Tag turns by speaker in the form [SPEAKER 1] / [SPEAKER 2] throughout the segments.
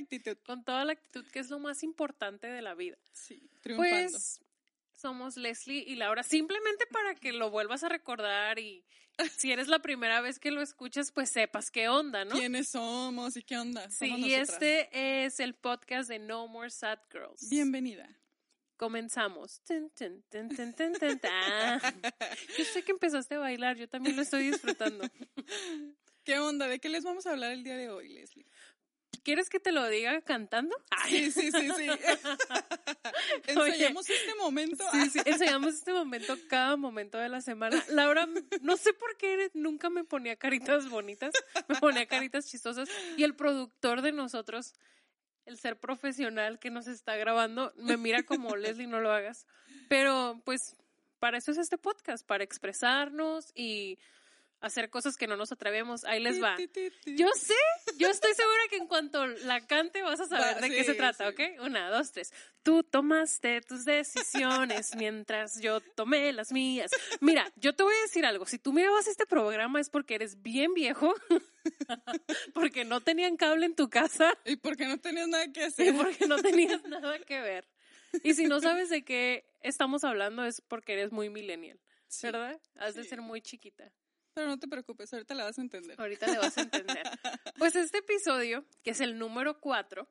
[SPEAKER 1] actitud.
[SPEAKER 2] Con toda la actitud que es lo más importante de la vida.
[SPEAKER 1] Sí, triunfando.
[SPEAKER 2] Pues somos Leslie y Laura, simplemente para que lo vuelvas a recordar y si eres la primera vez que lo escuchas, pues sepas qué onda, ¿no?
[SPEAKER 1] ¿Quiénes somos y qué onda?
[SPEAKER 2] Sí, y este es el podcast de No More Sad Girls.
[SPEAKER 1] Bienvenida.
[SPEAKER 2] Comenzamos. Tun, tun, tun. Yo sé que empezaste a bailar, yo también lo estoy disfrutando.
[SPEAKER 1] ¿Qué onda? ¿De qué les vamos a hablar el día de hoy, Leslie?
[SPEAKER 2] ¿Quieres que te lo diga cantando?
[SPEAKER 1] Sí, sí, sí, sí. Ensayamos este momento.
[SPEAKER 2] Sí, sí, enseñamos este momento cada momento de la semana. Laura, no sé por qué nunca me ponía caritas bonitas, me ponía caritas chistosas. Y el productor de nosotros, el ser profesional que nos está grabando, me mira como Leslie, no lo hagas. Pero pues para eso es este podcast, para expresarnos y hacer cosas que no nos atrevemos. Ahí les va. Yo sé, yo estoy segura que en cuanto la cante vas a saber
[SPEAKER 1] Va,
[SPEAKER 2] de qué se trata,
[SPEAKER 1] sí.
[SPEAKER 2] ¿ok? Una, dos, tres. Tú tomaste tus decisiones mientras yo tomé las mías. Mira, yo te voy a decir algo. Si tú mirabas este programa es porque eres bien viejo, porque no tenían cable en tu casa
[SPEAKER 1] Y porque no tenías nada que
[SPEAKER 2] y
[SPEAKER 1] hacer.
[SPEAKER 2] porque no tenías nada que ver. Y si no sabes de qué estamos hablando es porque eres muy millennial,
[SPEAKER 1] Sí,
[SPEAKER 2] ¿verdad? Has de ser muy chiquita.
[SPEAKER 1] Pero no te preocupes, ahorita la vas a entender.
[SPEAKER 2] Ahorita le vas a entender. Pues este episodio, que es el número 4,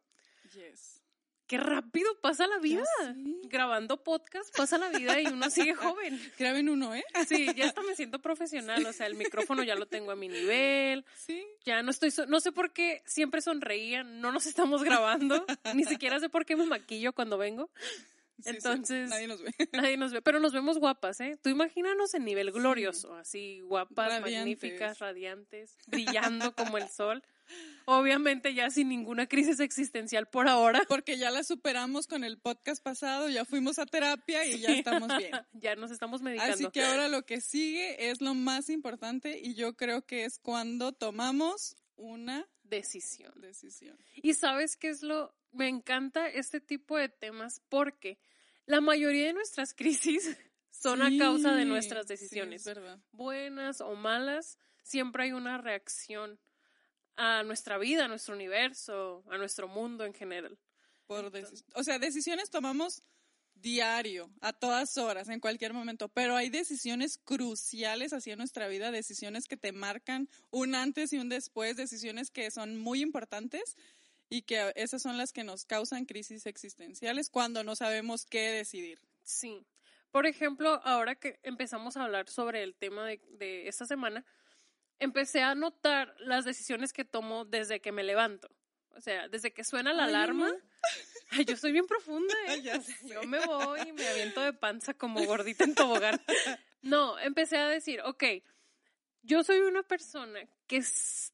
[SPEAKER 1] Yes.
[SPEAKER 2] qué rápido pasa la vida.
[SPEAKER 1] sí.
[SPEAKER 2] Grabando podcast pasa la vida y uno sigue joven.
[SPEAKER 1] Graben uno, ¿eh?
[SPEAKER 2] Sí, ya hasta me siento profesional, o sea, el micrófono ya lo tengo a mi nivel,
[SPEAKER 1] Sí.
[SPEAKER 2] ya no estoy, so- no sé por qué siempre sonreía, no nos estamos grabando, ni siquiera sé por qué me maquillo cuando vengo,
[SPEAKER 1] sí, sí.
[SPEAKER 2] Entonces-
[SPEAKER 1] Nadie nos ve.
[SPEAKER 2] nadie nos ve, pero nos vemos guapas, ¿eh? Tú imagínanos en nivel glorioso, así guapas,
[SPEAKER 1] Radiantes.
[SPEAKER 2] magníficas, radiantes, brillando como el sol. Obviamente ya sin ninguna crisis existencial por ahora.
[SPEAKER 1] Porque ya la superamos con el podcast pasado, ya fuimos a terapia y ya estamos bien.
[SPEAKER 2] Ya nos estamos medicando.
[SPEAKER 1] Así que ahora lo que sigue es lo más importante y yo creo que es cuando tomamos una
[SPEAKER 2] Decisión.
[SPEAKER 1] decisión.
[SPEAKER 2] Y sabes qué es lo, me encanta este tipo de temas porque la mayoría de nuestras crisis son a causa de nuestras decisiones. Buenas o malas, siempre hay una reacción a nuestra vida, a nuestro universo, a nuestro mundo en general.
[SPEAKER 1] Por o sea, decisiones tomamos diario, a todas horas, en cualquier momento, pero hay decisiones cruciales hacia nuestra vida, decisiones que te marcan un antes y un después, decisiones que son muy importantes y que esas son las que nos causan crisis existenciales cuando no sabemos qué decidir.
[SPEAKER 2] Sí. Por ejemplo, ahora que empezamos a hablar sobre el tema de, de esta semana, empecé a notar las decisiones que tomo desde que me levanto. O sea, desde que suena la
[SPEAKER 1] Ay,
[SPEAKER 2] alarma. Ay, yo soy bien profunda, ¿eh?
[SPEAKER 1] Ya
[SPEAKER 2] O sea,
[SPEAKER 1] sé.
[SPEAKER 2] yo me voy y me aviento de panza como gordita en tobogán. No, empecé a decir, ok, yo soy una persona que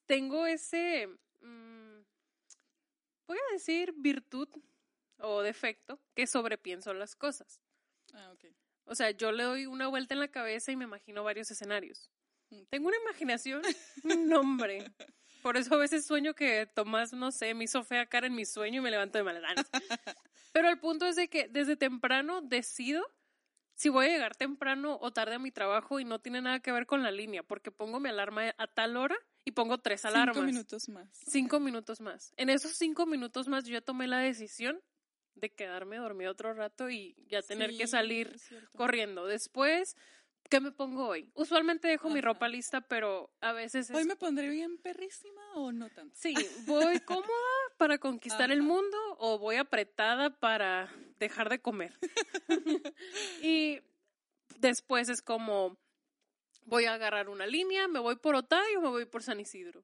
[SPEAKER 2] tengo ese, mm, voy a decir virtud o defecto, que sobrepienso las cosas.
[SPEAKER 1] Ah, ok.
[SPEAKER 2] O sea, yo le doy una vuelta en la cabeza y me imagino varios escenarios. Tengo una imaginación, un nombre. Por eso a veces sueño que Tomás, no sé, me hizo fea cara en mi sueño y me levanto de malas ganas. Pero el punto es de que desde temprano decido si voy a llegar temprano o tarde a mi trabajo y no tiene nada que ver con la línea, porque pongo mi alarma a tal hora y pongo tres alarmas.
[SPEAKER 1] Cinco minutos más.
[SPEAKER 2] Cinco minutos más. En esos cinco minutos más yo ya tomé la decisión de quedarme dormida otro rato y ya tener que salir corriendo. Después, ¿qué me pongo hoy? Usualmente dejo mi ropa lista, pero a veces es...
[SPEAKER 1] ¿Hoy me pondré bien perrísima o no tanto?
[SPEAKER 2] Sí, voy cómoda para conquistar el mundo o voy apretada para dejar de comer. y después es como, voy a agarrar una línea, me voy por Otay o me voy por San Isidro.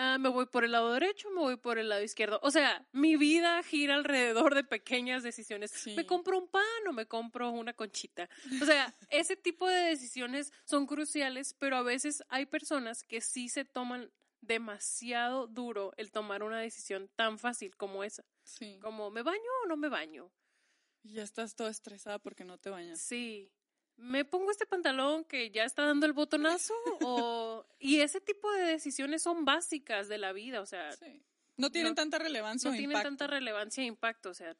[SPEAKER 2] Ah, me voy por el lado derecho, me voy por el lado izquierdo. O sea, mi vida gira alrededor de pequeñas decisiones.
[SPEAKER 1] Sí.
[SPEAKER 2] Me compro un pan o me compro una conchita. O sea, ese tipo de decisiones son cruciales, pero a veces hay personas que sí se toman demasiado duro el tomar una decisión tan fácil como esa.
[SPEAKER 1] Sí.
[SPEAKER 2] Como, ¿me baño o no me baño?
[SPEAKER 1] Y ya estás toda estresada porque no te bañas.
[SPEAKER 2] Sí. ¿Me pongo este pantalón que ya está dando el botonazo? o... Y ese tipo de decisiones son básicas de la vida, o sea,
[SPEAKER 1] Sí. No tienen
[SPEAKER 2] no-
[SPEAKER 1] tanta relevancia
[SPEAKER 2] no tienen
[SPEAKER 1] impacto.
[SPEAKER 2] tanta relevancia e impacto, o sea,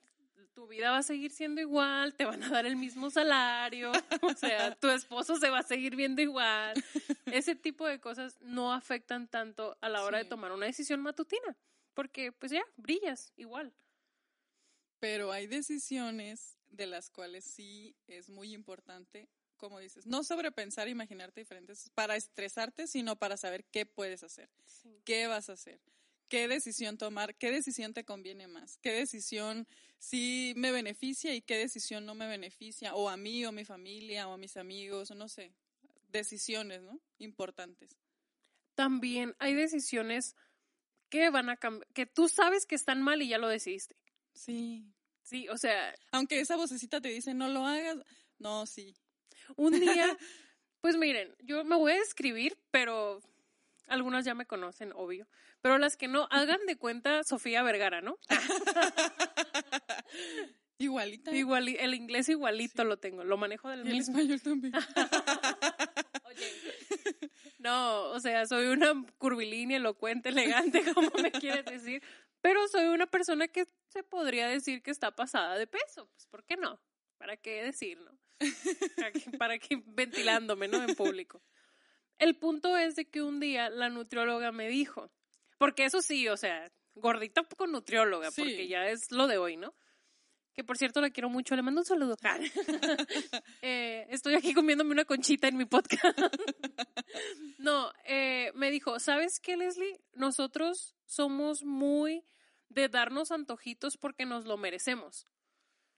[SPEAKER 2] tu vida va a seguir siendo igual, te van a dar el mismo salario, o sea, tu esposo se va a seguir viendo igual. Ese tipo de cosas no afectan tanto a la hora de tomar una decisión matutina, porque pues ya, brillas igual.
[SPEAKER 1] Pero hay decisiones de las cuales sí es muy importante, como dices, no sobrepensar, imaginarte diferentes para estresarte, sino para saber qué puedes hacer, qué vas a hacer, qué decisión tomar, qué decisión te conviene más, qué decisión sí me beneficia y qué decisión no me beneficia, o a mí, o a mi familia, o a mis amigos, no sé, decisiones, ¿no? Importantes.
[SPEAKER 2] También hay decisiones que van a cambiar, que tú sabes que están mal y ya lo decidiste.
[SPEAKER 1] Sí.
[SPEAKER 2] Sí, o sea,
[SPEAKER 1] Aunque esa vocecita te dice, no lo hagas, no, sí.
[SPEAKER 2] un día, pues miren, yo me voy a describir, pero algunas ya me conocen, obvio. Pero las que no, hagan de cuenta Sofía Vergara, ¿no?
[SPEAKER 1] Igualita.
[SPEAKER 2] Igual, el inglés igualito lo tengo, lo manejo del
[SPEAKER 1] Y el
[SPEAKER 2] mismo.
[SPEAKER 1] español también.
[SPEAKER 2] Oye, no, o sea, soy una curvilínea, elocuente, elegante, como me quieres decir, pero soy una persona que se podría decir que está pasada de peso, pues ¿por qué no? ¿Para qué decir, no? ¿Para qué, para qué ventilándome, no? En público. El punto es de que un día la nutrióloga me dijo, porque eso sí, o sea, gordita con nutrióloga,
[SPEAKER 1] Sí.
[SPEAKER 2] porque ya es lo de hoy, ¿no? Que por cierto la quiero mucho, le mando un saludo. Eh, estoy aquí comiéndome una conchita en mi podcast. no, eh, me dijo, ¿sabes qué, Leslie? Nosotros somos muy de darnos antojitos porque nos lo merecemos,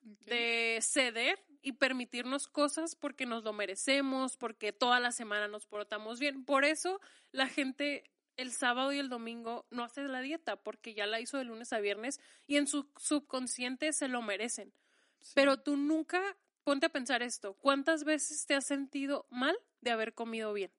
[SPEAKER 2] de ceder y permitirnos cosas porque nos lo merecemos, porque toda la semana nos portamos bien. Por eso la gente el sábado y el domingo no hace la dieta porque ya la hizo de lunes a viernes y en su subconsciente se lo merecen.
[SPEAKER 1] Sí.
[SPEAKER 2] Pero tú nunca, ponte a pensar esto, ¿cuántas veces te has sentido mal de haber comido bien?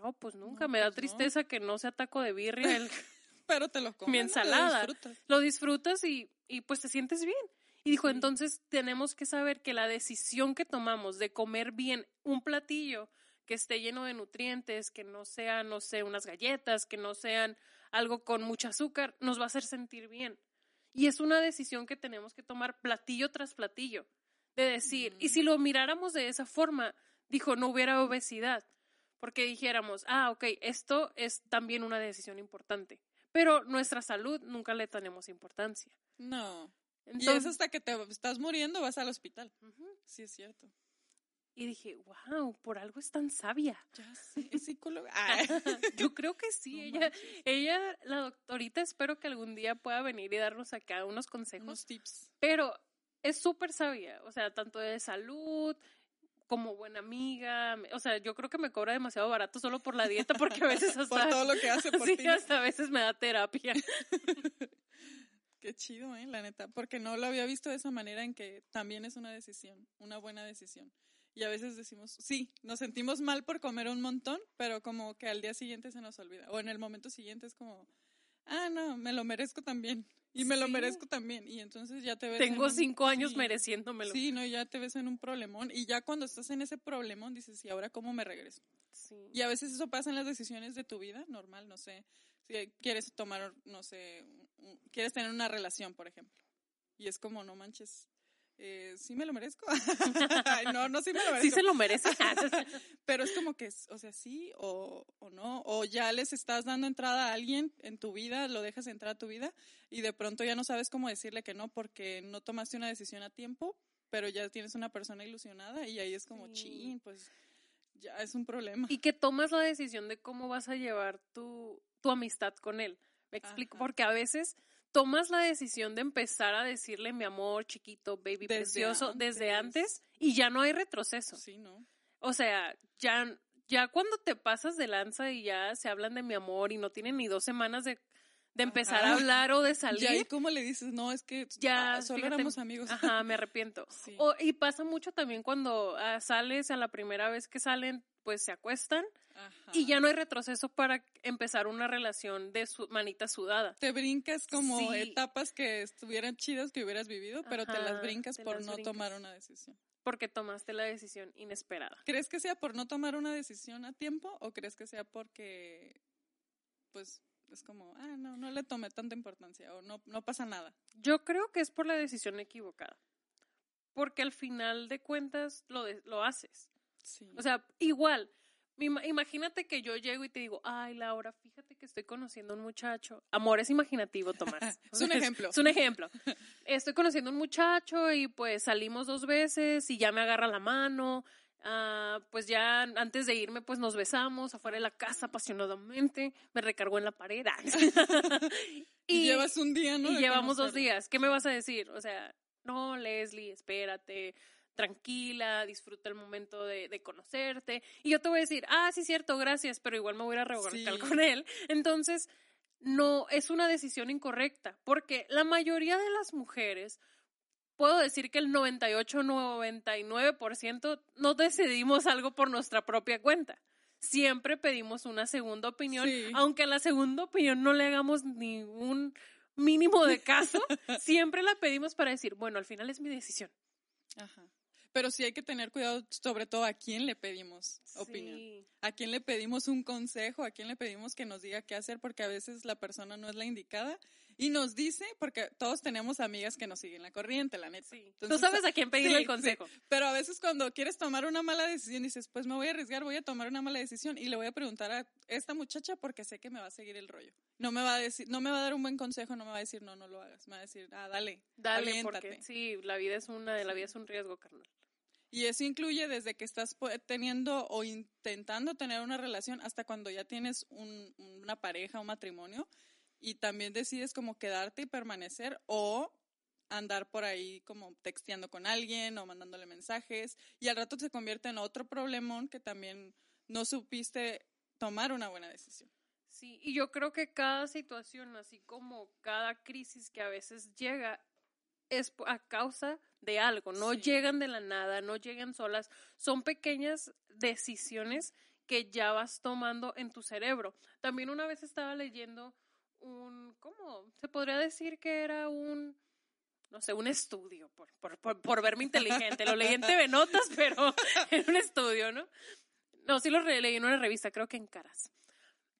[SPEAKER 2] No, pues nunca,
[SPEAKER 1] No,
[SPEAKER 2] me da
[SPEAKER 1] pues no.
[SPEAKER 2] tristeza que no sea taco de birria, el-
[SPEAKER 1] Pero te lo comes.
[SPEAKER 2] mi ensalada.
[SPEAKER 1] disfrutas.
[SPEAKER 2] lo disfrutas y, y pues te sientes bien. Y dijo,
[SPEAKER 1] Sí.
[SPEAKER 2] entonces tenemos que saber que la decisión que tomamos de comer bien un platillo que esté lleno de nutrientes, que no sean, no sé, unas galletas, que no sean algo con mucho azúcar, nos va a hacer sentir bien. Y es una decisión que tenemos que tomar platillo tras platillo. De decir, y si lo miráramos de esa forma, dijo, no hubiera obesidad. Porque dijéramos, ah, ok, esto es también una decisión importante. Pero nuestra salud nunca le tenemos importancia.
[SPEAKER 1] No. y
[SPEAKER 2] Entonces,
[SPEAKER 1] es hasta que te estás muriendo, vas al hospital. Sí, es cierto.
[SPEAKER 2] Y dije, wow, por algo es tan sabia.
[SPEAKER 1] Ya sé. Es psicóloga.
[SPEAKER 2] Yo creo que sí,
[SPEAKER 1] No
[SPEAKER 2] ella,
[SPEAKER 1] manches.
[SPEAKER 2] ella, la doctorita, espero que algún día pueda venir y darnos acá unos consejos.
[SPEAKER 1] Unos tips.
[SPEAKER 2] Pero es súper sabia, o sea, tanto de salud como buena amiga. O sea, yo creo que me cobra demasiado barato solo por la dieta porque a veces hasta,
[SPEAKER 1] Por todo lo que hace por
[SPEAKER 2] sí,
[SPEAKER 1] ti.
[SPEAKER 2] hasta a veces me da terapia.
[SPEAKER 1] Qué chido, ¿eh? La neta. Porque no lo había visto de esa manera en que también es una decisión, una buena decisión. Y a veces decimos, sí, nos sentimos mal por comer un montón, pero como que al día siguiente se nos olvida. O en el momento siguiente es como, ah, no, me lo merezco también. Y me lo merezco también. Y entonces ya te ves. en
[SPEAKER 2] Tengo
[SPEAKER 1] un-
[SPEAKER 2] cinco años
[SPEAKER 1] sí.
[SPEAKER 2] mereciéndomelo.
[SPEAKER 1] Sí, no, ya te ves en un problemón. Y ya cuando estás en ese problemón dices, ¿y ahora cómo me regreso?
[SPEAKER 2] Sí.
[SPEAKER 1] Y a veces eso pasa en las decisiones de tu vida, normal, no sé. Si quieres tomar, no sé, quieres tener una relación, por ejemplo. Y es como, no manches, eh, sí me lo merezco. No, no sí me lo merezco.
[SPEAKER 2] Sí se lo merece.
[SPEAKER 1] Pero es como que, o sea, sí o, o no. O ya les estás dando entrada a alguien en tu vida, lo dejas entrar a tu vida y de pronto ya no sabes cómo decirle que no porque no tomaste una decisión a tiempo, pero ya tienes una persona ilusionada y ahí es como,
[SPEAKER 2] Sí.
[SPEAKER 1] chin, pues ya es un problema.
[SPEAKER 2] y que tomas la decisión de cómo vas a llevar tu, tu amistad con él. Me explico,
[SPEAKER 1] Ajá.
[SPEAKER 2] porque a veces tomas la decisión de empezar a decirle mi amor, chiquito, baby,
[SPEAKER 1] Desde
[SPEAKER 2] precioso, desde
[SPEAKER 1] antes.
[SPEAKER 2] y ya no hay retroceso.
[SPEAKER 1] Sí, ¿no?
[SPEAKER 2] O sea, ya, ya cuando te pasas de lanza y ya se hablan de mi amor y no tienen ni dos semanas de, de empezar a hablar o de salir,
[SPEAKER 1] Ya, ¿y cómo le dices? No, es que
[SPEAKER 2] Ya,
[SPEAKER 1] ah, solo
[SPEAKER 2] fíjate,
[SPEAKER 1] éramos amigos.
[SPEAKER 2] Ajá, me arrepiento.
[SPEAKER 1] Sí.
[SPEAKER 2] O- y pasa mucho también cuando ah, sales a la primera vez que salen, pues se acuestan
[SPEAKER 1] Ajá.
[SPEAKER 2] y ya no hay retroceso para empezar una relación de su manita sudada.
[SPEAKER 1] Te brincas como
[SPEAKER 2] Sí.
[SPEAKER 1] etapas que estuvieran chidas que hubieras vivido, pero te las brincas
[SPEAKER 2] te
[SPEAKER 1] por
[SPEAKER 2] las
[SPEAKER 1] no
[SPEAKER 2] brincas.
[SPEAKER 1] tomar una decisión.
[SPEAKER 2] Porque tomaste la decisión inesperada.
[SPEAKER 1] ¿Crees que sea por no tomar una decisión a tiempo o crees que sea porque, pues, es como, ah, no, no le tomé tanta importancia o no, no pasa nada.
[SPEAKER 2] Yo creo que es por la decisión equivocada. Porque al final de cuentas lo, de- lo haces.
[SPEAKER 1] Sí.
[SPEAKER 2] O sea, igual. ima- Imagínate que yo llego y te digo, ay, Laura, fíjate que estoy conociendo a un muchacho. Amor es imaginativo, Tomás.
[SPEAKER 1] Es un ejemplo.
[SPEAKER 2] Es un ejemplo. Estoy conociendo a un muchacho y pues salimos dos veces y ya me agarra la mano. Ah, pues ya antes de irme, pues nos besamos afuera de la casa apasionadamente. Me recargó en la pared.
[SPEAKER 1] y, llevas un día, ¿no?
[SPEAKER 2] y llevamos dos días. ¿Qué me vas a decir? O sea, no, Leslie, espérate, tranquila, disfruta el momento de, de conocerte. Y yo te voy a decir, ah, sí, cierto, gracias, pero igual me voy a revolcar
[SPEAKER 1] Sí.
[SPEAKER 2] con él. Entonces, no, es una decisión incorrecta, porque la mayoría de las mujeres, puedo decir que el 98, 99% no decidimos algo por nuestra propia cuenta. Siempre pedimos una segunda opinión,
[SPEAKER 1] Sí.
[SPEAKER 2] aunque a la segunda opinión no le hagamos ningún mínimo de caso, siempre la pedimos para decir, bueno, al final es mi decisión.
[SPEAKER 1] Ajá. Pero sí hay que tener cuidado, sobre todo a quién le pedimos opinión.
[SPEAKER 2] Sí.
[SPEAKER 1] A quién le pedimos un consejo, a quién le pedimos que nos diga qué hacer, porque a veces la persona no es la indicada y nos dice, porque todos tenemos amigas que nos siguen la corriente, la neta.
[SPEAKER 2] Sí. Tú sabes a quién pedirle
[SPEAKER 1] sí,
[SPEAKER 2] el consejo.
[SPEAKER 1] sí. Pero a veces cuando quieres tomar una mala decisión dices, pues me voy a arriesgar, voy a tomar una mala decisión y le voy a preguntar a esta muchacha porque sé que me va a seguir el rollo. No me va a decir, no me va a dar un buen consejo, no me va a decir, no, no lo hagas. Me va a decir, ah, dale,
[SPEAKER 2] Dale,
[SPEAKER 1] aviéntate".
[SPEAKER 2] porque sí, la vida es una, la vida es un riesgo, carnal.
[SPEAKER 1] Y eso incluye desde que estás teniendo o intentando tener una relación hasta cuando ya tienes un- una pareja, un matrimonio, y también decides como quedarte y permanecer o andar por ahí como texteando con alguien o mandándole mensajes y al rato se convierte en otro problemón que también no supiste tomar una buena decisión.
[SPEAKER 2] Sí, y yo creo que cada situación, así como cada crisis que a veces llega, es a causa de algo, no
[SPEAKER 1] Sí.
[SPEAKER 2] llegan de la nada, no llegan solas, son pequeñas decisiones que ya vas tomando en tu cerebro. También una vez estaba leyendo un, ¿cómo? Se podría decir que era un, no sé, un estudio, por, por, por, por verme inteligente. Lo leí en TV Notas, pero en un estudio, ¿no? No, sí lo leí en una revista, creo que en Caras.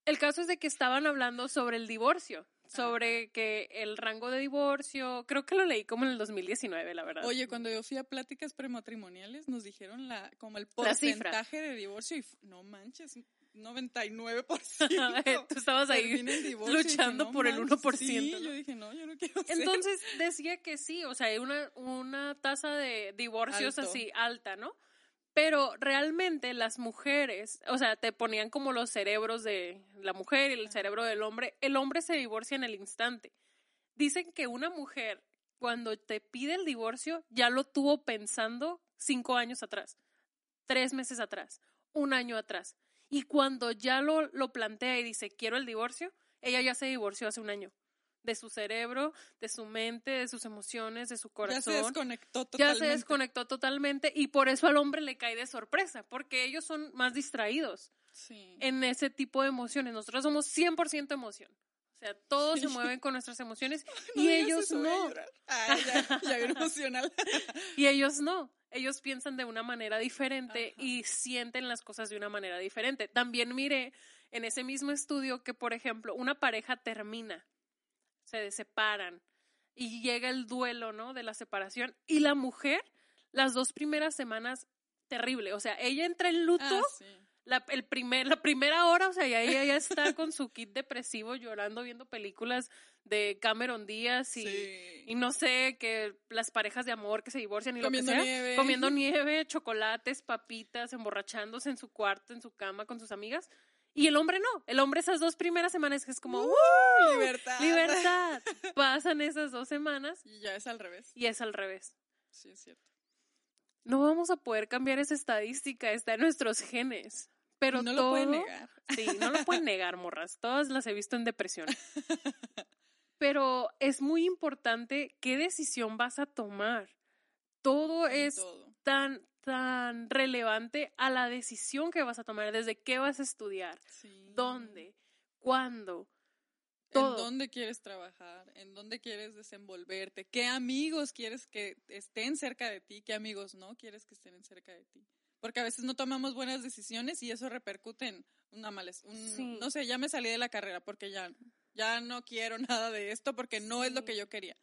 [SPEAKER 2] El caso es de que estaban hablando sobre el divorcio, sobre que el rango de divorcio, creo que lo leí como en el 2019, la verdad.
[SPEAKER 1] Oye, cuando yo fui a pláticas prematrimoniales nos dijeron la como el
[SPEAKER 2] La
[SPEAKER 1] porcentaje de divorcio y no manches, 99%.
[SPEAKER 2] Tú estabas ahí luchando
[SPEAKER 1] "No
[SPEAKER 2] por el
[SPEAKER 1] manches".
[SPEAKER 2] 1%,
[SPEAKER 1] Sí,
[SPEAKER 2] ¿no?
[SPEAKER 1] yo dije, no, yo no quiero ser.
[SPEAKER 2] Entonces decía que sí, o sea, hay una, una tasa de divorcios
[SPEAKER 1] Alto.
[SPEAKER 2] así alta, ¿no? Pero realmente las mujeres, o sea, te ponían como los cerebros de la mujer y el cerebro del hombre. El hombre se divorcia en el instante. Dicen que una mujer, cuando te pide el divorcio, ya lo tuvo pensando cinco años atrás, tres meses atrás, un año atrás. Y cuando ya lo, lo plantea y dice, quiero el divorcio, ella ya se divorció hace un año. De su cerebro, de su mente, de sus emociones, de su
[SPEAKER 1] ya
[SPEAKER 2] corazón.
[SPEAKER 1] se desconectó
[SPEAKER 2] Ya
[SPEAKER 1] totalmente.
[SPEAKER 2] se desconectó totalmente y por eso al hombre le cae de sorpresa, porque ellos son más distraídos
[SPEAKER 1] Sí.
[SPEAKER 2] en ese tipo de emociones. Nosotros somos 100% emoción. O sea, todos se mueven con nuestras emociones
[SPEAKER 1] No
[SPEAKER 2] y ellos
[SPEAKER 1] eso,
[SPEAKER 2] no.
[SPEAKER 1] Ay, ya, ya emocional.
[SPEAKER 2] Y ellos no. Ellos piensan de una manera diferente
[SPEAKER 1] Ajá.
[SPEAKER 2] y sienten las cosas de una manera diferente. También miré en ese mismo estudio que, por ejemplo, una pareja termina, se separan y llega el duelo, ¿no? De la separación y la mujer, las dos primeras semanas, terrible. O sea, ella entra en luto
[SPEAKER 1] Ah, sí.
[SPEAKER 2] La, el primer, la primera hora, o sea, ya ella ya está con su kit depresivo llorando viendo películas de Cameron Díaz y,
[SPEAKER 1] Sí.
[SPEAKER 2] y no sé, que las parejas de amor que se divorcian y
[SPEAKER 1] Comiendo
[SPEAKER 2] lo que sea.
[SPEAKER 1] nieve.
[SPEAKER 2] Comiendo nieve, chocolates, papitas, emborrachándose en su cuarto, en su cama con sus amigas. Y el hombre no. El hombre esas dos primeras semanas que es como, ¡Uh!
[SPEAKER 1] Libertad.
[SPEAKER 2] libertad. Pasan esas dos semanas
[SPEAKER 1] Y ya es al revés.
[SPEAKER 2] y es al revés.
[SPEAKER 1] Sí, es cierto.
[SPEAKER 2] No vamos a poder cambiar esa estadística, está en nuestros genes. Pero
[SPEAKER 1] no
[SPEAKER 2] todo,
[SPEAKER 1] lo pueden negar.
[SPEAKER 2] Sí, no lo pueden negar, morras. Todas las he visto en depresión. Pero es muy importante qué decisión vas a tomar. Todo
[SPEAKER 1] En
[SPEAKER 2] es
[SPEAKER 1] todo.
[SPEAKER 2] tan, tan relevante a la decisión que vas a tomar, desde qué vas a estudiar,
[SPEAKER 1] Sí.
[SPEAKER 2] dónde, cuándo.
[SPEAKER 1] ¿En
[SPEAKER 2] todo.
[SPEAKER 1] dónde quieres trabajar? ¿En dónde quieres desenvolverte? ¿Qué amigos quieres que estén cerca de ti? ¿Qué amigos no quieres que estén cerca de ti? Porque a veces no tomamos buenas decisiones y eso repercute en una mala... un-
[SPEAKER 2] Sí.
[SPEAKER 1] No sé, ya me salí de la carrera porque ya ya no quiero nada de esto porque no es lo que yo quería.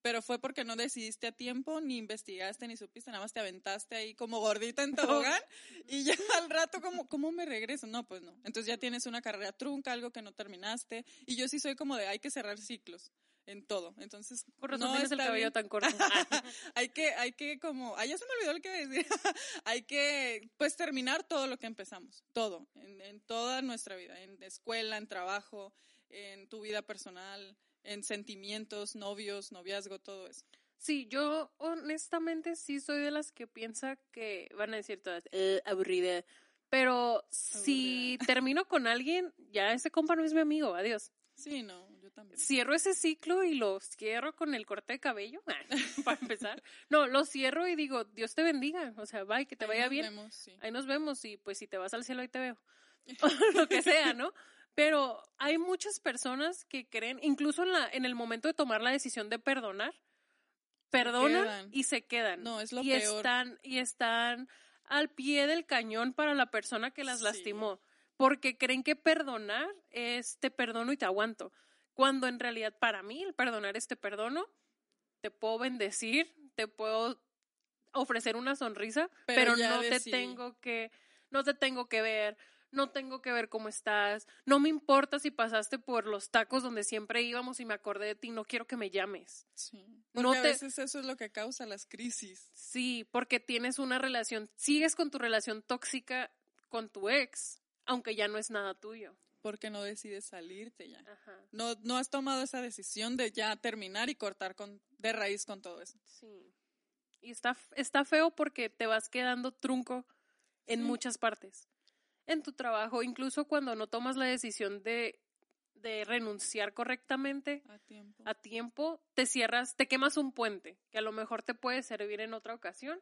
[SPEAKER 1] Pero fue porque no decidiste a tiempo, ni investigaste, ni supiste, nada más te aventaste ahí como gordita en tobogán y ya al rato, como, ¿cómo me regreso? No, pues no. Entonces ya tienes una carrera trunca, algo que no terminaste. Y yo sí soy como de, hay que cerrar ciclos en todo. Entonces,
[SPEAKER 2] Por razón
[SPEAKER 1] no
[SPEAKER 2] tienes el cabello
[SPEAKER 1] bien.
[SPEAKER 2] tan corto.
[SPEAKER 1] hay que, hay que como, ay, ya se me olvidó lo que iba a decir. hay que, pues, terminar todo lo que empezamos, todo, en, en toda nuestra vida, en escuela, en trabajo, en tu vida personal, en sentimientos, novios, noviazgo, todo eso.
[SPEAKER 2] Sí, yo honestamente sí soy de las que piensa que van a decir todas, "Eh, aburrida. Pero si termino con alguien, ya ese compa no es mi amigo, adiós.
[SPEAKER 1] Sí, no, también.
[SPEAKER 2] Cierro ese ciclo y lo cierro con el corte de cabello, para empezar. No, lo cierro y digo, Dios te bendiga, o sea, bye, que te
[SPEAKER 1] Ahí
[SPEAKER 2] vaya
[SPEAKER 1] nos
[SPEAKER 2] bien.
[SPEAKER 1] vemos, sí.
[SPEAKER 2] Ahí nos vemos y pues si te vas al cielo ahí te veo. O lo que sea, ¿no? Pero hay muchas personas que creen, incluso en, la, en el momento de tomar la decisión de perdonar, perdonan
[SPEAKER 1] quedan.
[SPEAKER 2] y se quedan.
[SPEAKER 1] No, es lo
[SPEAKER 2] y
[SPEAKER 1] peor.
[SPEAKER 2] Están, y están al pie del cañón para la persona que las
[SPEAKER 1] Sí.
[SPEAKER 2] lastimó. Porque creen que perdonar es te perdono y te aguanto. Cuando en realidad para mí el perdonar es te perdono, te puedo bendecir, te puedo ofrecer una sonrisa,
[SPEAKER 1] Pero
[SPEAKER 2] no te tengo que, no te tengo que ver, no tengo que ver cómo estás, no me importa si pasaste por los tacos donde siempre íbamos y me acordé de ti, no quiero que me llames.
[SPEAKER 1] Sí.
[SPEAKER 2] No
[SPEAKER 1] Porque a
[SPEAKER 2] te-
[SPEAKER 1] veces eso es lo que causa las crisis.
[SPEAKER 2] Sí, porque tienes una relación, sigues con tu relación tóxica con tu ex, aunque ya no es nada tuyo.
[SPEAKER 1] Porque no decides salirte ya.
[SPEAKER 2] Ajá.
[SPEAKER 1] No, no has tomado esa decisión de ya terminar y cortar con, de raíz con todo eso.
[SPEAKER 2] Sí. Y está, está feo porque te vas quedando trunco en
[SPEAKER 1] Sí.
[SPEAKER 2] muchas partes. En tu trabajo, incluso cuando no tomas la decisión de, de renunciar correctamente
[SPEAKER 1] A tiempo.
[SPEAKER 2] a tiempo, te cierras, te quemas un puente que a lo mejor te puede servir en otra ocasión.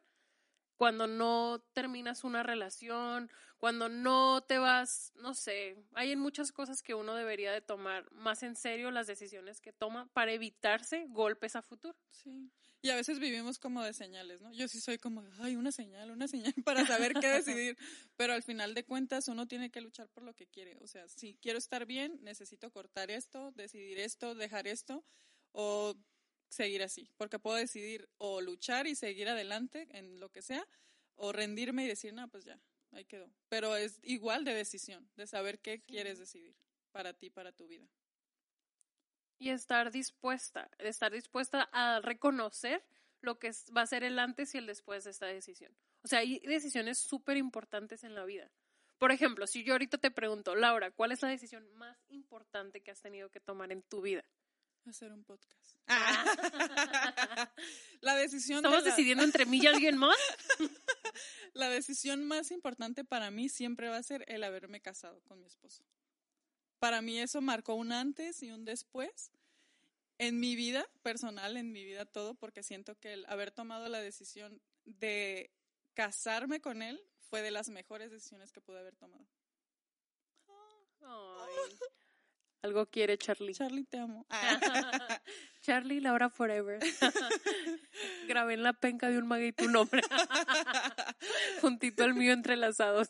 [SPEAKER 2] Cuando no terminas una relación, cuando no te vas, no sé, hay en muchas cosas que uno debería de tomar más en serio las decisiones que toma para evitarse golpes a futuro.
[SPEAKER 1] Sí. Y a veces vivimos como de señales, ¿no? Yo sí soy como, ay, una señal, una señal para saber qué decidir. Pero al final de cuentas uno tiene que luchar por lo que quiere. O sea, si quiero estar bien, necesito cortar esto, decidir esto, dejar esto o seguir así. Porque puedo decidir o luchar y seguir adelante en lo que sea o rendirme y decir, no, pues ya, ahí quedó. Pero es igual de decisión, de saber qué
[SPEAKER 2] Sí.
[SPEAKER 1] quieres decidir para ti, para tu vida.
[SPEAKER 2] y estar dispuesta, estar dispuesta a reconocer lo que va a ser el antes y el después de esta decisión. O sea, hay decisiones súper importantes en la vida. Por ejemplo, si yo ahorita te pregunto, Laura, ¿cuál es la decisión más importante que has tenido que tomar en tu vida?
[SPEAKER 1] Hacer un podcast. la decisión de
[SPEAKER 2] ¿Estamos
[SPEAKER 1] la-
[SPEAKER 2] decidiendo entre mí y alguien más?
[SPEAKER 1] La decisión más importante para mí siempre va a ser el haberme casado con mi esposo. Para mí eso marcó un antes y un después en mi vida personal, en mi vida todo, porque siento que el haber tomado la decisión de casarme con él fue de las mejores decisiones que pude haber tomado.
[SPEAKER 2] Ay. Algo quiere Charlie.
[SPEAKER 1] Charlie, te amo.
[SPEAKER 2] Charlie, Laura Forever. Grabé en la penca de un maguey tu nombre. Juntito al mío entrelazados.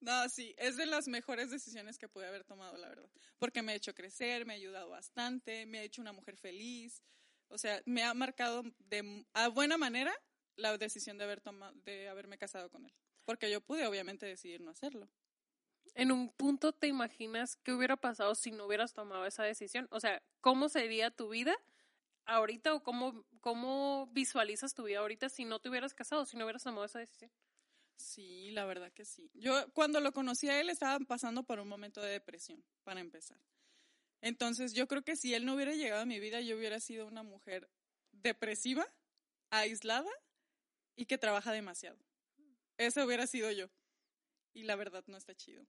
[SPEAKER 1] No, sí, es de las mejores decisiones que pude haber tomado, la verdad. Porque me ha hecho crecer, me ha ayudado bastante, me ha hecho una mujer feliz. O sea, me ha marcado de a buena manera la decisión de haber tomado, de haberme casado con él. Porque yo pude, obviamente, decidir no hacerlo.
[SPEAKER 2] En un punto te imaginas qué hubiera pasado si no hubieras tomado esa decisión. O sea, ¿cómo sería tu vida ahorita o cómo, cómo visualizas tu vida ahorita si no te hubieras casado, si no hubieras tomado esa decisión?
[SPEAKER 1] Sí, la verdad que sí. Yo cuando lo conocí a él estaba pasando por un momento de depresión, para empezar. Entonces yo creo que si él no hubiera llegado a mi vida, yo hubiera sido una mujer depresiva, aislada y que trabaja demasiado. Esa hubiera sido yo. Y la verdad no está chido.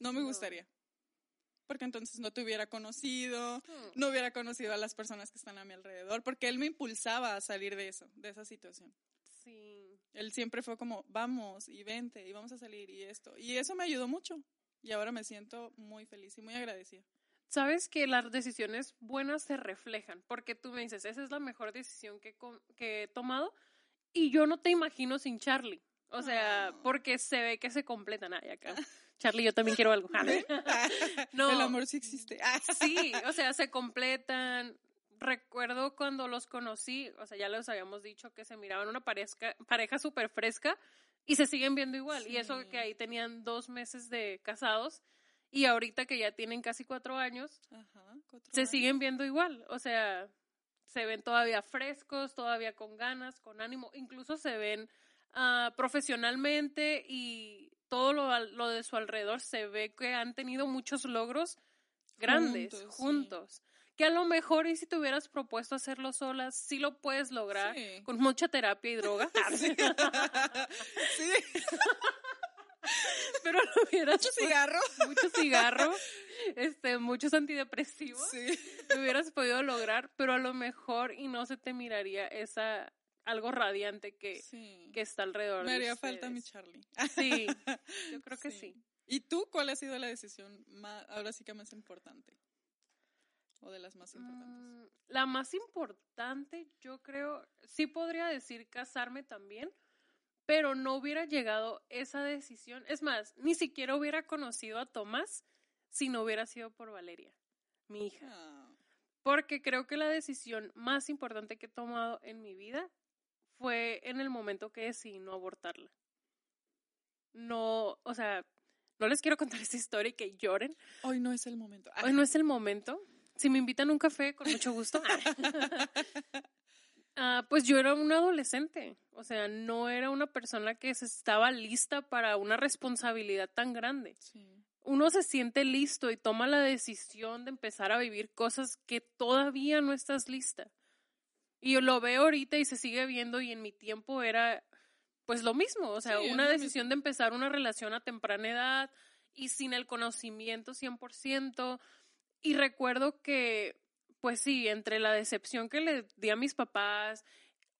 [SPEAKER 1] No me
[SPEAKER 2] No.
[SPEAKER 1] gustaría. Porque entonces no te hubiera conocido, no hubiera conocido a las personas que están a mi alrededor, porque él me impulsaba a salir de eso, de esa situación.
[SPEAKER 2] Sí.
[SPEAKER 1] Él siempre fue como, vamos y vente y vamos a salir y esto. Y eso me ayudó mucho. Y ahora me siento muy feliz y muy agradecida.
[SPEAKER 2] Sabes que las decisiones buenas se reflejan, porque tú me dices, esa es la mejor decisión que, que he tomado, y yo no te imagino sin Charlie. O sea,
[SPEAKER 1] Ah.
[SPEAKER 2] porque se ve que se completan ahí acá. Charlie, yo también quiero algo.
[SPEAKER 1] no. El amor sí existe.
[SPEAKER 2] sí, o sea, se completan. Recuerdo cuando los conocí, o sea, ya les habíamos dicho que se miraban una pareja, pareja súper fresca y se siguen viendo igual. Y eso que ahí tenían dos meses de casados y ahorita que ya tienen casi cuatro años, se siguen viendo igual. O sea, se ven todavía frescos, todavía con ganas, con ánimo, incluso se ven uh, profesionalmente y todo lo, lo, de su alrededor se ve que han tenido muchos logros grandes juntos. Que a lo mejor y si te hubieras propuesto hacerlo solas, sí lo puedes lograr con mucha terapia y droga. sí. Pero lo hubieras
[SPEAKER 1] mucho cigarro,
[SPEAKER 2] mucho cigarro, este, muchos antidepresivos. Sí. Lo hubieras podido lograr, pero a lo mejor y no se te miraría esa algo radiante que, que está alrededor.
[SPEAKER 1] Me haría falta mi Charlie.
[SPEAKER 2] Sí, yo creo que sí.
[SPEAKER 1] ¿Y tú cuál ha sido la decisión más, ahora sí que más importante? ¿O de las más importantes? Mm,
[SPEAKER 2] la más importante, yo creo, sí podría decir casarme también, pero no hubiera llegado esa decisión. Es más, ni siquiera hubiera conocido a Tomás si no hubiera sido por Valeria, mi hija. Ah. Porque creo que la decisión más importante que he tomado en mi vida fue en el momento que decidí no abortarla. No, o sea, no les quiero contar esta historia y que lloren.
[SPEAKER 1] Hoy no es el momento.
[SPEAKER 2] Hoy no es el momento. Si me invitan a un café, con mucho gusto. Ah, pues yo era una adolescente, o sea, no era una persona que se estaba lista para una responsabilidad tan grande. Uno se siente listo y toma la decisión de empezar a vivir cosas que todavía no estás lista. Y yo lo veo ahorita y se sigue viendo y en mi tiempo era pues lo mismo, o sea, una decisión de empezar una relación a temprana edad y sin el conocimiento 100%. Y recuerdo que, pues sí, entre la decepción que le di a mis papás,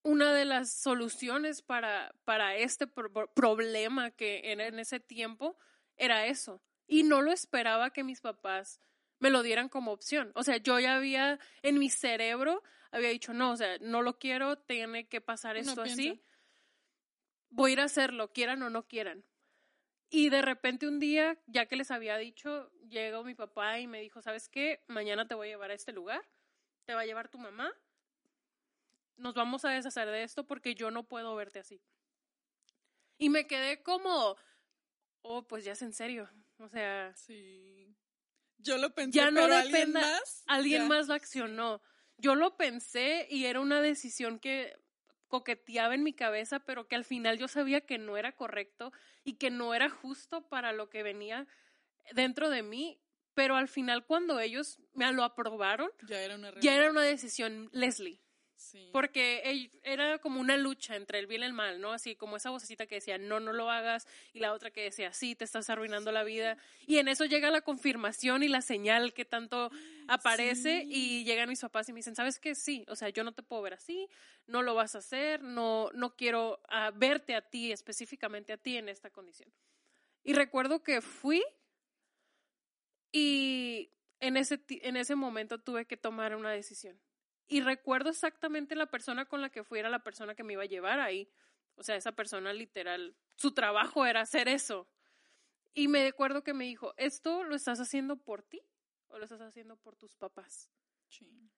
[SPEAKER 2] una de las soluciones para, para este problema que era en ese tiempo era eso. Y no lo esperaba que mis papás me lo dieran como opción. O sea, yo ya había en mi cerebro había dicho, no, o sea, no lo quiero, tiene que pasar esto así. Voy a ir a hacerlo, quieran o no quieran. Y de repente un día, ya que les había dicho, llegó mi papá y me dijo, ¿sabes qué? Mañana te voy a llevar a este lugar, te va a llevar tu mamá, nos vamos a deshacer de esto porque yo no puedo verte así. Y me quedé como, oh, pues ya es en serio. O sea,
[SPEAKER 1] sí. Yo lo pensé, ya no pero alguien más.
[SPEAKER 2] Alguien más lo accionó yo lo pensé y era una decisión que coqueteaba en mi cabeza, pero que al final yo sabía que no era correcto y que no era justo para lo que venía dentro de mí, pero al final cuando ellos me lo aprobaron,
[SPEAKER 1] ya era una,
[SPEAKER 2] ya era una decisión Leslie. Porque era como una lucha entre el bien y el mal, ¿no? Así como esa vocecita que decía, no, no lo hagas, y la otra que decía, sí, te estás arruinando la vida. Y en eso llega la confirmación y la señal que tanto aparece y llegan mis papás y me dicen, ¿sabes qué? Sí, o sea, yo no te puedo ver así, no lo vas a hacer, no, no quiero ah, verte a ti, específicamente a ti en esta condición. Y recuerdo que fui y en ese, en ese momento tuve que tomar una decisión y recuerdo exactamente la persona con la que fui, era la persona que me iba a llevar ahí. O sea, esa persona literal, su trabajo era hacer eso. Y me acuerdo que me dijo, ¿esto lo estás haciendo por ti o lo estás haciendo por tus papás? Sí.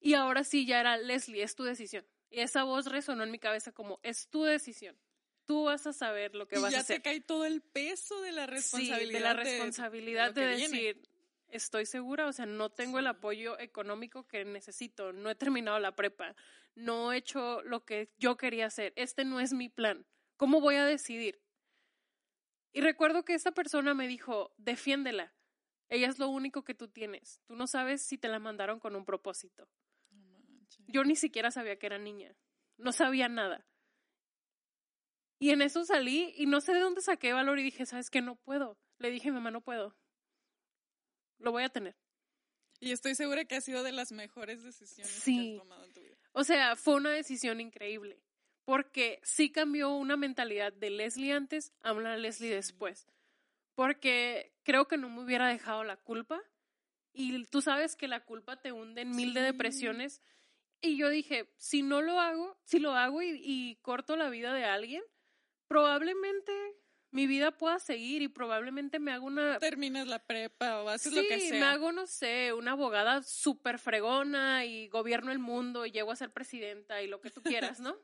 [SPEAKER 2] Y ahora sí, ya era Leslie, es tu decisión. Y esa voz resonó en mi cabeza como, es tu decisión. Tú vas a saber lo que vas a hacer.
[SPEAKER 1] ya te cae todo el peso de la responsabilidad.
[SPEAKER 2] Sí, de la responsabilidad de, decir, estoy segura, o sea, no tengo el apoyo económico que necesito, no he terminado la prepa, no he hecho lo que yo quería hacer, este no es mi plan, ¿cómo voy a decidir? Y recuerdo que esta persona me dijo, defiéndela, ella es lo único que tú tienes, tú no sabes si te la mandaron con un propósito. yo ni siquiera sabía que era niña, no sabía nada. Y en eso salí y no sé de dónde saqué valor y dije, ¿sabes qué? No puedo. Le dije, mamá, no puedo lo voy a tener.
[SPEAKER 1] Y estoy segura que ha sido de las mejores decisiones que has tomado en tu vida.
[SPEAKER 2] O sea, fue una decisión increíble. Porque sí cambió una mentalidad de Leslie antes a una Leslie después. Porque creo que no me hubiera dejado la culpa. Y tú sabes que la culpa te hunde en mil de depresiones. Y yo dije, si no lo hago, si lo hago y corto la vida de alguien, probablemente mi vida pueda seguir y probablemente me haga una...
[SPEAKER 1] Terminas la prepa o haces
[SPEAKER 2] sí,
[SPEAKER 1] lo que sea.
[SPEAKER 2] me hago, no sé, una abogada súper fregona y gobierno el mundo y llego a ser presidenta y lo que tú quieras, ¿no?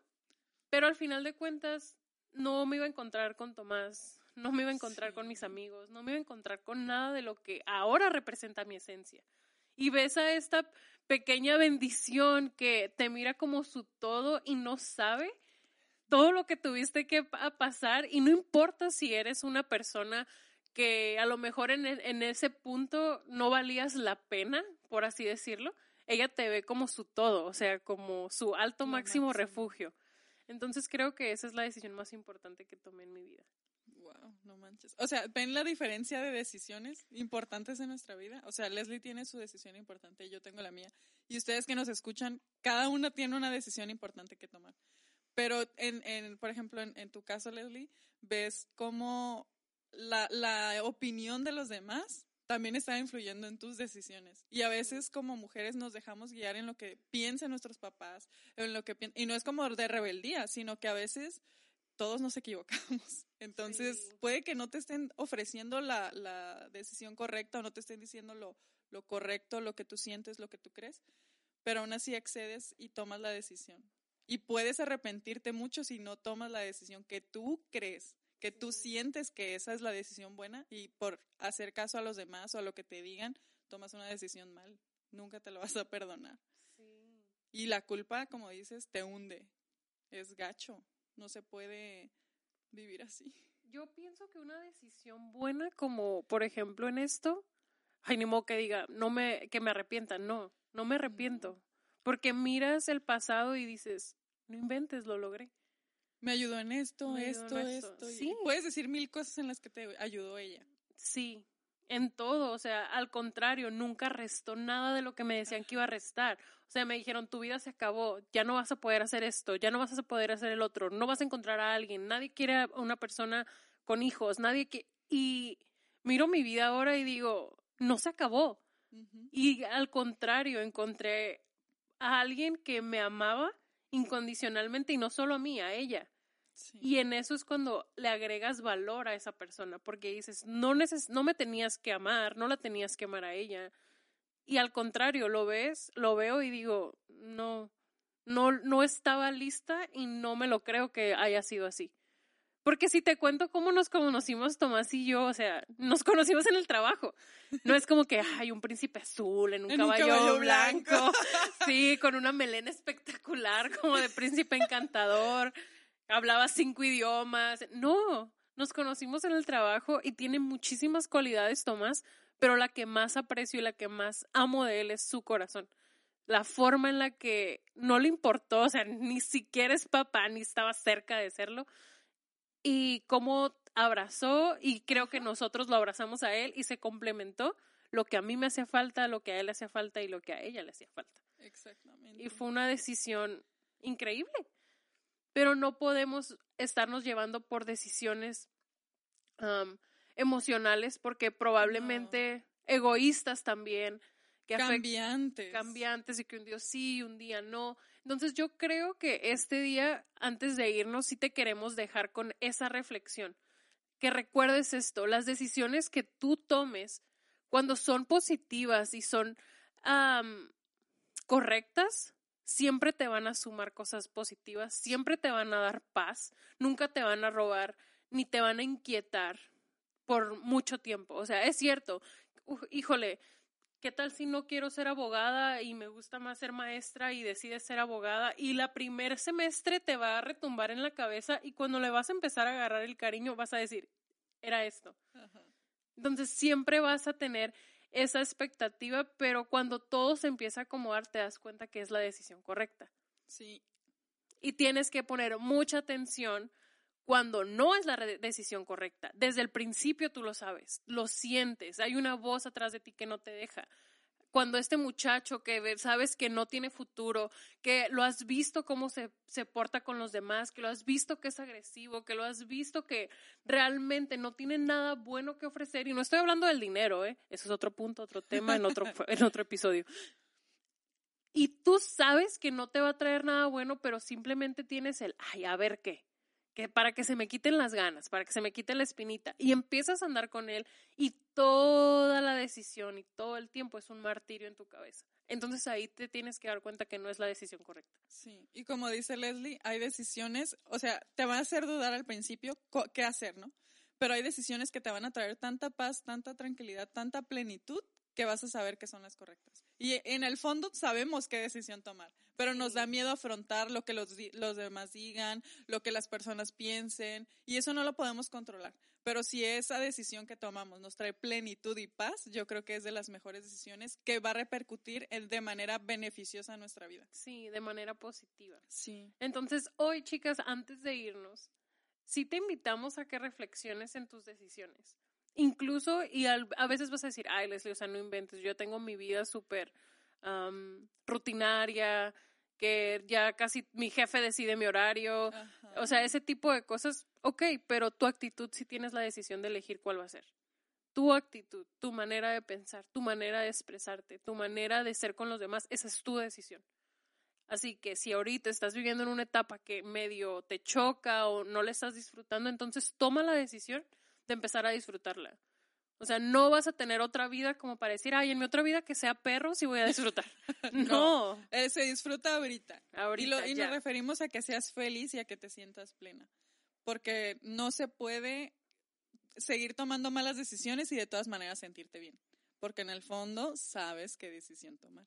[SPEAKER 2] Pero al final de cuentas, no me iba a encontrar con Tomás, no me iba a encontrar con mis amigos, no me iba a encontrar con nada de lo que ahora representa mi esencia. Y ves a esta pequeña bendición que te mira como su todo y no sabe todo lo que tuviste que pasar y no importa si eres una persona que a lo mejor en, e, en, ese punto no valías la pena, por así decirlo, ella te ve como su todo, o sea, como su alto máximo, máximo refugio. Entonces creo que esa es la decisión más importante que tomé en mi vida.
[SPEAKER 1] Wow, no manches. O sea, ¿ven la diferencia de decisiones importantes en nuestra vida? O sea, Leslie tiene su decisión importante y yo tengo la mía. Y ustedes que nos escuchan, cada una tiene una decisión importante que tomar. Pero, en, en por ejemplo, en, en, tu caso, Leslie, ves cómo la, la opinión de los demás también está influyendo en tus decisiones. Y a veces como mujeres nos dejamos guiar en lo que piensan nuestros papás, en lo que y no es como de rebeldía, sino que a veces todos nos equivocamos. Entonces, puede que no te estén ofreciendo la, la, decisión correcta o no te estén diciendo lo, lo correcto, lo que tú sientes, lo que tú crees, pero aún así accedes y tomas la decisión. Y puedes arrepentirte mucho si no tomas la decisión que tú crees, que tú sientes que esa es la decisión buena y por hacer caso a los demás o a lo que te digan, tomas una decisión mal. Nunca te lo vas a perdonar. Y la culpa, como dices, te hunde. Es gacho. No se puede vivir así.
[SPEAKER 2] Yo pienso que una decisión buena, como por ejemplo en esto, ay, ni modo que diga, no me, que me arrepienta, no, no me arrepiento. Porque miras el pasado y dices, no inventes, lo logré.
[SPEAKER 1] Me ayudó en esto, esto, esto. Sí. Puedes decir mil cosas en las que te ayudó ella.
[SPEAKER 2] Sí, en todo, o sea, al contrario, nunca restó nada de lo que me decían que iba a restar. O sea, me dijeron, tu vida se acabó, ya no vas a poder hacer esto, ya no vas a poder hacer el otro, no vas a encontrar a alguien, nadie quiere a una persona con hijos, nadie que... Y miro mi vida ahora y digo, no se acabó. Y al contrario, encontré a alguien que me amaba incondicionalmente y no solo a mí, a ella. Y en eso es cuando le agregas valor a esa persona, porque dices, no, neces no me tenías que amar, no la tenías que amar a ella. Y al contrario, lo ves, lo veo y digo, no, no, no estaba lista y no me lo creo que haya sido así. Porque si te cuento cómo nos conocimos Tomás y yo, o sea, nos conocimos en el trabajo. No es como que hay un príncipe azul en un, caballo, blanco. Sí, con una melena espectacular, como de príncipe encantador. Hablaba cinco idiomas. No, nos conocimos en el trabajo y tiene muchísimas cualidades Tomás, pero la que más aprecio y la que más amo de él es su corazón la forma en la que no le importó, o sea, ni siquiera es papá, ni estaba cerca de serlo, y cómo abrazó y creo que nosotros lo abrazamos a él y se complementó lo que a mí me hacía falta, lo que a él le hacía falta y lo que a ella le hacía falta.
[SPEAKER 1] Exactamente.
[SPEAKER 2] Y fue una decisión increíble. Pero no podemos estarnos llevando por decisiones emocionales porque probablemente egoístas también.
[SPEAKER 1] Que cambiantes.
[SPEAKER 2] Cambiantes y que un día sí, un día no. Entonces yo creo que este día, antes de irnos, sí te queremos dejar con esa reflexión. Que recuerdes esto, las decisiones que tú tomes cuando son positivas y son correctas, siempre te van a sumar cosas positivas, siempre te van a dar paz, nunca te van a robar ni te van a inquietar por mucho tiempo. O sea, es cierto, híjole, ¿Qué tal si no quiero ser abogada y me gusta más ser maestra y decides ser abogada? Y la primer semestre te va a retumbar en la cabeza y cuando le vas a empezar a agarrar el cariño vas a decir, era esto. Entonces siempre vas a tener esa expectativa, pero cuando todo se empieza a acomodar te das cuenta que es la decisión correcta.
[SPEAKER 1] Sí.
[SPEAKER 2] Y tienes que poner mucha atención cuando no es la decisión correcta. Desde el principio tú lo sabes, lo sientes, hay una voz atrás de ti que no te deja. Cuando este muchacho que sabes que no tiene futuro, que lo has visto cómo se, se porta con los demás, que lo has visto que es agresivo, que lo has visto que realmente no tiene nada bueno que ofrecer, y no estoy hablando del dinero, ¿eh? eso es otro punto, otro tema en otro, en otro episodio. Y tú sabes que no te va a traer nada bueno, pero simplemente tienes el, ay, a ver qué, para que se me quiten las ganas, para que se me quite la espinita, y empiezas a andar con él y toda la decisión y todo el tiempo es un martirio en tu cabeza. Entonces ahí te tienes que dar cuenta que no es la decisión correcta.
[SPEAKER 1] Sí, y como dice Leslie, hay decisiones, o sea, te van a hacer dudar al principio qué hacer, ¿no? Pero hay decisiones que te van a traer tanta paz, tanta tranquilidad, tanta plenitud que vas a saber que son las correctas. Y en el fondo sabemos qué decisión tomar, pero nos da miedo afrontar lo que los, los demás digan, lo que las personas piensen, y eso no lo podemos controlar. Pero si esa decisión que tomamos nos trae plenitud y paz, yo creo que es de las mejores decisiones que va a repercutir de manera beneficiosa en nuestra vida.
[SPEAKER 2] Sí, de manera positiva.
[SPEAKER 1] Sí.
[SPEAKER 2] Entonces, hoy, chicas, antes de irnos, sí te invitamos a que reflexiones en tus decisiones incluso, y a veces vas a decir, ay, Leslie, o sea, no inventes, yo tengo mi vida súper rutinaria, que ya casi mi jefe decide mi horario, o sea, ese tipo de cosas, ok, pero tu actitud sí tienes la decisión de elegir cuál va a ser. Tu actitud, tu manera de pensar, tu manera de expresarte, tu manera de ser con los demás, esa es tu decisión. Así que si ahorita estás viviendo en una etapa que medio te choca o no le estás disfrutando, entonces toma la decisión de empezar a disfrutarla. O sea, no vas a tener otra vida como para decir, ay, en mi otra vida que sea perro, sí voy a disfrutar. no.
[SPEAKER 1] Eh, se disfruta ahorita. ahorita y, nos referimos a que seas feliz y a que te sientas plena. Porque no se puede seguir tomando malas decisiones y de todas maneras sentirte bien. Porque en el fondo sabes qué decisión tomar.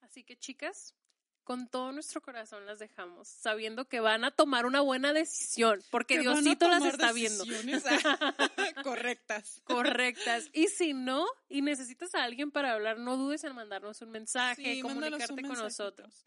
[SPEAKER 2] Así que, chicas, con todo nuestro corazón las dejamos, sabiendo que van a tomar una buena decisión, porque Diosito las está viendo.
[SPEAKER 1] Correctas.
[SPEAKER 2] Correctas. Y si no, y necesitas a alguien para hablar, no dudes en mandarnos un mensaje, comunicarte con nosotros.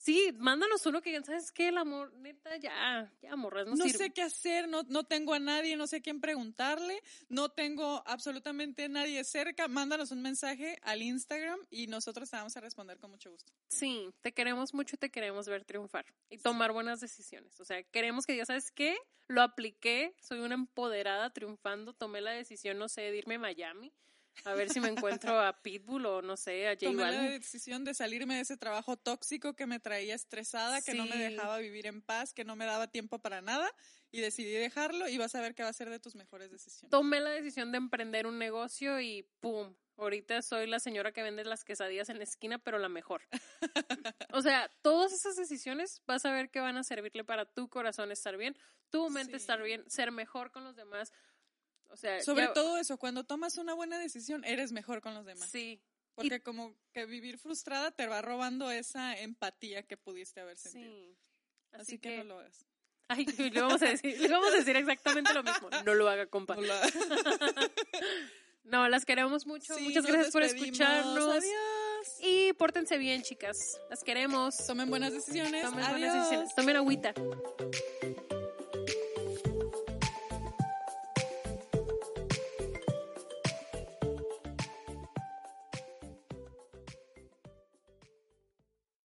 [SPEAKER 2] Sí, mándanos uno que ¿sabes qué? El amor, neta, ya, ya, morras, no,
[SPEAKER 1] no sé qué hacer, no, no tengo a nadie, no sé quién preguntarle, no tengo absolutamente nadie cerca. Mándanos un mensaje al Instagram y nosotros te vamos a responder con mucho gusto.
[SPEAKER 2] Sí, te queremos mucho y te queremos ver triunfar y tomar buenas decisiones. O sea, queremos que ya ¿sabes qué? Lo apliqué, soy una empoderada triunfando, tomé la decisión, no sé, de irme a Miami a ver si me encuentro a Pitbull o no sé, a J
[SPEAKER 1] Tomé la decisión de salirme de ese trabajo tóxico que me traía estresada, que no me dejaba vivir en paz, que no me daba tiempo para nada y decidí dejarlo y vas a ver que va a ser de tus mejores decisiones.
[SPEAKER 2] Tomé la decisión de emprender un negocio y ¡pum! Ahorita soy la señora que vende las quesadillas en la esquina, pero la mejor. o sea, todas esas decisiones vas a ver que van a servirle para tu corazón estar bien, tu mente estar bien, ser mejor con los demás. O sea,
[SPEAKER 1] sobre todo eso, cuando tomas una buena decisión, eres mejor con los demás.
[SPEAKER 2] Sí.
[SPEAKER 1] Porque como que vivir frustrada te va robando esa empatía que pudiste haber sentido. Sí. Así, que, no lo hagas.
[SPEAKER 2] Ay, le vamos a decir, le vamos a decir exactamente lo mismo. No lo haga, compa. No, las queremos mucho. Muchas gracias por escucharnos.
[SPEAKER 1] Adiós.
[SPEAKER 2] Y pórtense bien, chicas. Las queremos.
[SPEAKER 1] Tomen buenas decisiones.
[SPEAKER 2] Tomen buenas decisiones. Tomen agüita.